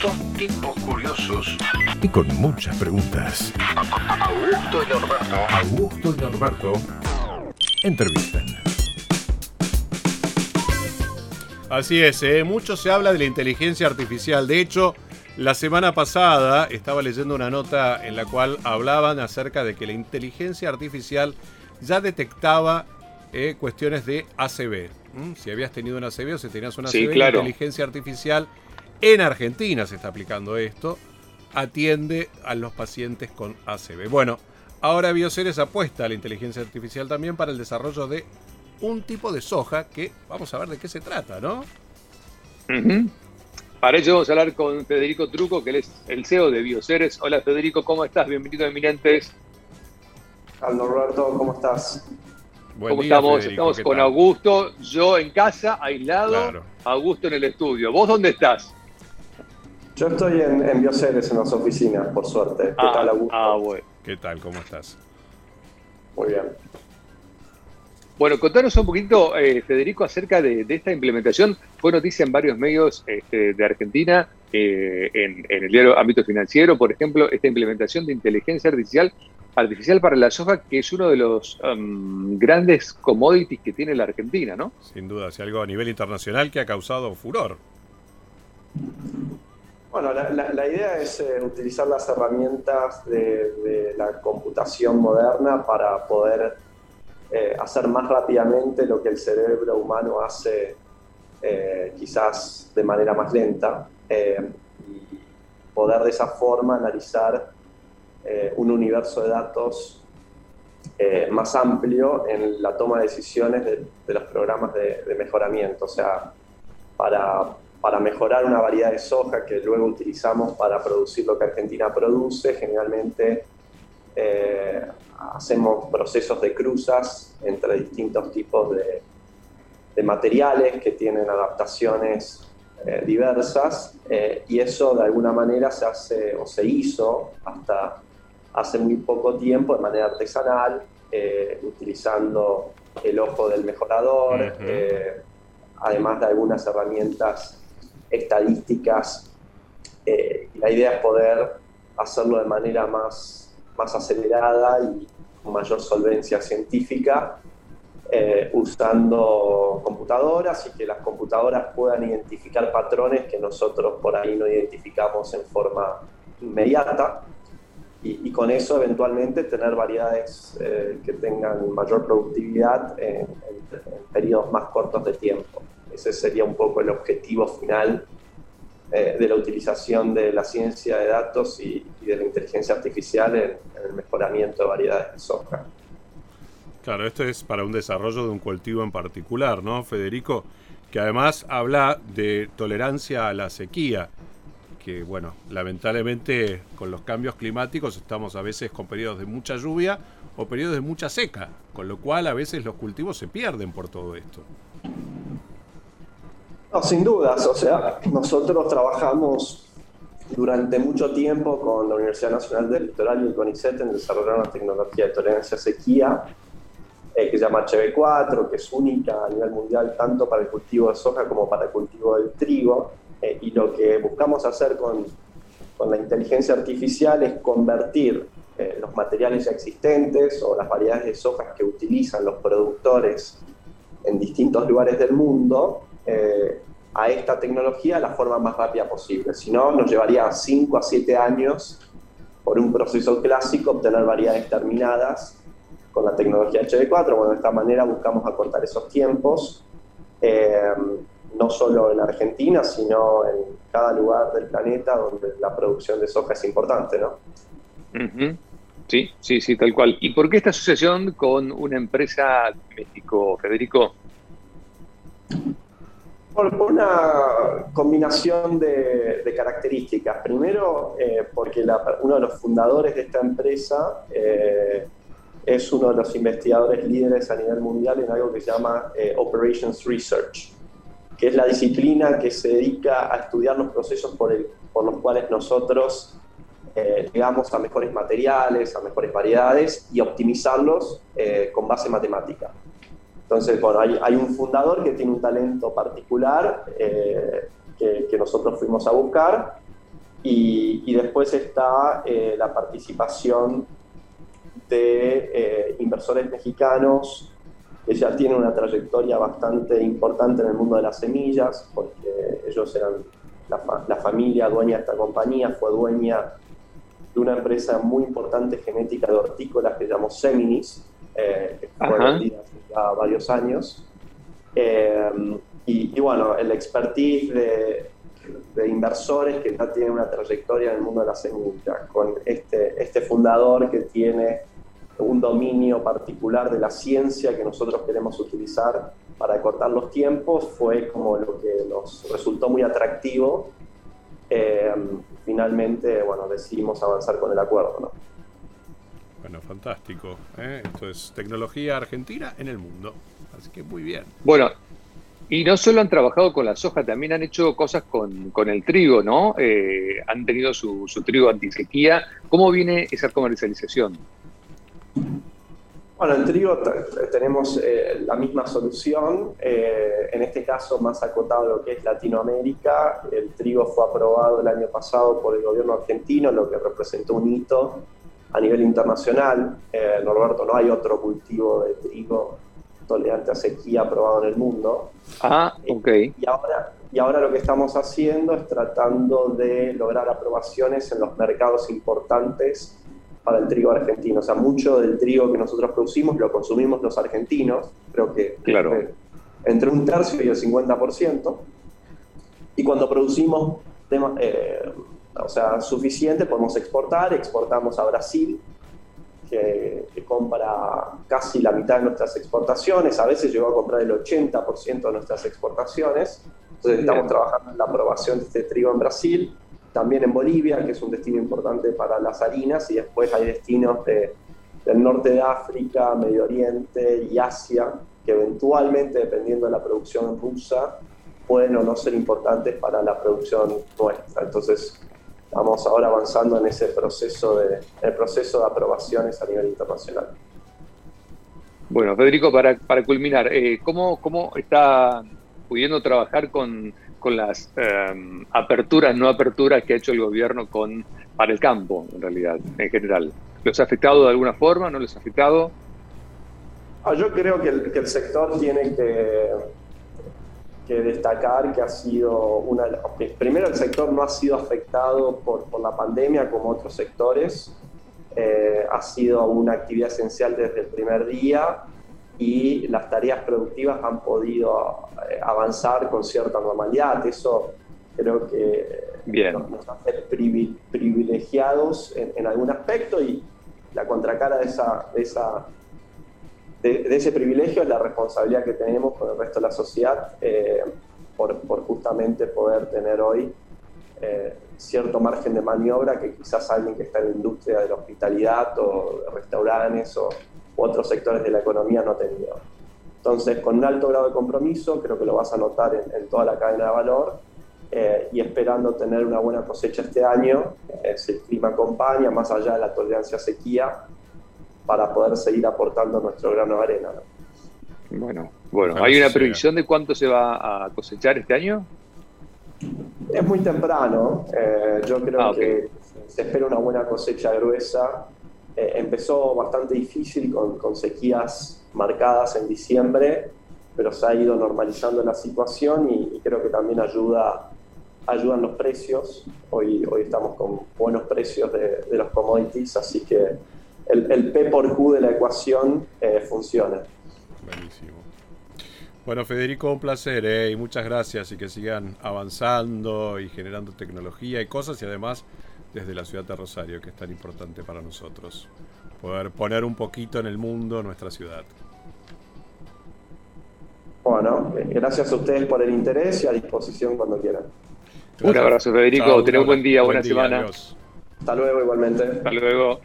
Dos tipos curiosos. Y con muchas preguntas. Augusto y Norberto. Augusto y Norberto entrevistan. Así es, ¿eh? mucho se habla de la inteligencia artificial. De hecho, la semana pasada estaba leyendo una nota en la cual hablaban acerca de que la inteligencia artificial ya detectaba eh, cuestiones de ACV. ¿Mm? Si habías tenido un ACV o si tenías una Sí, claro. la inteligencia artificial en Argentina se está aplicando esto, atiende a los pacientes con ACV. Bueno, ahora Bioceres apuesta a la inteligencia artificial también para el desarrollo de un tipo de soja que vamos a ver de qué se trata, ¿no? Para ello vamos a hablar con Federico Truco, que él es el CEO de Bioceres. Hola Federico, ¿cómo estás? Bienvenido a Eminentes. Al Norberto, ¿cómo estás? Buen ¿Cómo día, estamos? Federico, estamos ¿qué con tal? Augusto, yo en casa, aislado, Claro. Augusto en el estudio. ¿Vos dónde estás? Yo estoy en, en Bioceres, en las oficinas, por suerte. ¿Qué ah, tal, Augusto? ah, bueno. ¿Qué tal? ¿Cómo estás? Muy bien. Bueno, contanos un poquito, eh, Federico, acerca de, de esta implementación. Fue noticia en varios medios este, de Argentina, eh, en, en el diario Ámbito Financiero, por ejemplo, esta implementación de inteligencia artificial, artificial para la soja, que es uno de los um, grandes commodities que tiene la Argentina, ¿no? Sin duda, si algo a nivel internacional que ha causado furor. Bueno, la, la- la idea es eh, utilizar las herramientas de, de la computación moderna para poder eh, hacer más rápidamente lo que el cerebro humano hace eh, quizás de manera más lenta eh, y poder de esa forma analizar eh, un universo de datos eh, más amplio en la toma de decisiones de, de los programas de, de mejoramiento. O sea, para, para mejorar una variedad de soja que luego utilizamos para producir lo que Argentina produce, generalmente eh, hacemos procesos de cruzas entre distintos tipos de, de materiales que tienen adaptaciones eh, diversas eh, y eso de alguna manera se hace o se hizo hasta hace muy poco tiempo de manera artesanal, eh, utilizando el ojo del mejorador, además de algunas herramientas estadísticas. eh, la idea es poder hacerlo de manera más, más acelerada y con mayor solvencia científica, eh, usando computadoras y que las computadoras puedan identificar patrones que nosotros por ahí no identificamos en forma inmediata y, y con eso eventualmente tener variedades eh, que tengan mayor productividad en, en- en periodos más cortos de tiempo. Ese sería un poco el objetivo final eh, de la utilización de la ciencia de datos y, de la inteligencia artificial en, en el mejoramiento de variedades de soja. Claro, esto es para un desarrollo de un cultivo en particular, ¿no, Federico? Que además habla de tolerancia a la sequía, que bueno, lamentablemente con los cambios climáticos estamos a veces con periodos de mucha lluvia o periodos de mucha seca, con lo cual a veces los cultivos se pierden por todo esto. No, sin dudas, o sea, nosotros trabajamos durante mucho tiempo con la Universidad Nacional del Litoral y el CONICET en desarrollar una tecnología de tolerancia a sequía eh, que se llama HB4, que es única a nivel mundial tanto para el cultivo de soja como para el cultivo del trigo. Eh, y lo que buscamos hacer con, con la inteligencia artificial es convertir eh, los materiales ya existentes o las variedades de soja que utilizan los productores en distintos lugares del mundo eh, a esta tecnología la forma más rápida posible. Si no, nos llevaría 5 a 7 años por un proceso clásico obtener variedades terminadas con la tecnología HB4. Bueno, de esta manera buscamos acortar esos tiempos, eh, no solo en Argentina, sino en cada lugar del planeta donde la producción de soja es importante, ¿no? Sí, sí, sí, tal cual. ¿Y por qué esta asociación con una empresa de México, Federico? Por una combinación de, características. Primero, eh, porque uno de los fundadores de esta empresa eh, es uno de los investigadores líderes a nivel mundial en algo que se llama eh, Operations Research, que es la disciplina que se dedica a estudiar los procesos por, el- por los cuales nosotros llegamos a mejores materiales, a mejores variedades y optimizarlos con base matemática. Entonces, bueno, hay, hay un fundador que tiene un talento particular eh, que, que nosotros fuimos a buscar Y, después está eh, la participación de eh, inversores mexicanos que ya tienen una trayectoria bastante importante en el mundo de las semillas, porque ellos eran la, familia dueña de esta compañía, fue dueña de una empresa muy importante genética de hortícolas que llamamos Seminis, eh, que fue vendida varios años. Eh, y, bueno, el expertise de, de, inversores que ya tienen una trayectoria en el mundo de la semilla, con este, este fundador que tiene un dominio particular de la ciencia que nosotros queremos utilizar para cortar los tiempos, fue como lo que nos resultó muy atractivo. Eh, finalmente, bueno, decidimos avanzar con el acuerdo. ¿no? Bueno, fantástico. ¿eh? Esto es tecnología argentina en el mundo. Así que muy bien. Bueno, y no solo han trabajado con la soja, también han hecho cosas con, con el trigo, ¿no? Eh, han tenido su, su trigo antisequía. ¿Cómo viene esa comercialización? Bueno, en trigo tenemos eh, la misma solución, eh, en este caso más acotado lo que es Latinoamérica. El trigo fue aprobado el año pasado por el gobierno argentino, lo que representó un hito a nivel internacional. Eh, Norberto, no hay otro cultivo de trigo tolerante a sequía aprobado en el mundo. Ah, ok. Y ahora, y ahora lo que estamos haciendo es tratando de lograr aprobaciones en los mercados importantes para el trigo argentino. O sea, mucho del trigo que nosotros producimos lo consumimos los argentinos, creo que claro. entre, un tercio y el 50%. Y cuando producimos eh, o sea, suficiente, podemos exportar, exportamos a Brasil, que, compra casi la mitad de nuestras exportaciones, a veces llegó a comprar el 80% de nuestras exportaciones. Entonces estamos trabajando en la aprobación de este trigo en Brasil también en Bolivia, que es un destino importante para las harinas, y después hay destinos de, del norte de África, Medio Oriente y Asia, que eventualmente, dependiendo de la producción rusa, pueden o no ser importantes para la producción nuestra. Entonces, estamos ahora avanzando en ese proceso de, el proceso de aprobaciones a nivel internacional. Bueno, Federico, para, para culminar, eh, ¿cómo, ¿cómo está pudiendo trabajar con con las em, aperturas, no aperturas que ha hecho el gobierno con, para el campo, en realidad, en general. ¿Los ha afectado de alguna forma? ¿No les ha afectado? Ah, yo creo que el, sector tiene que, que, destacar que ha sido una... Primero, el sector no ha sido afectado por, por la pandemia como otros sectores. Eh, ha sido una actividad esencial desde el primer día y las tareas productivas han podido eh, avanzar con cierta normalidad. Eso creo que nos hace privilegiados en, algún aspecto y la contracara de, esa, de, esa, de, ese privilegio es la responsabilidad que tenemos con el resto de la sociedad eh, por, justamente poder tener hoy eh, cierto margen de maniobra que quizás alguien que está en la industria de la hospitalidad o de restaurantes o otros sectores de la economía no tenido. Entonces, con un alto grado de compromiso, creo que lo vas a notar en, toda la cadena de valor eh, y esperando tener una buena cosecha este año, si el clima acompaña, más allá de la tolerancia a sequía, para poder seguir aportando nuestro grano de arena. Bueno, bueno, ¿hay una previsión de cuánto se va a cosechar este año? Es muy temprano, eh, yo creo ah, que se espera una buena cosecha gruesa eh, empezó bastante difícil con, con, sequías marcadas en diciembre, pero se ha ido normalizando la situación y, creo que también ayuda, ayudan los precios. Hoy, hoy estamos con buenos precios de, de los commodities, así que el, el, P por Q de la ecuación eh, funciona. Buenísimo. Bueno, Federico, un placer ¿eh? y muchas gracias y que sigan avanzando y generando tecnología y cosas y además desde la ciudad de Rosario, que es tan importante para nosotros. Poder poner un poquito en el mundo nuestra ciudad. Bueno, gracias a ustedes por el interés y a disposición cuando quieran. Un abrazo, Federico. Ten un buen día, buena semana. Hasta luego, igualmente. Hasta luego.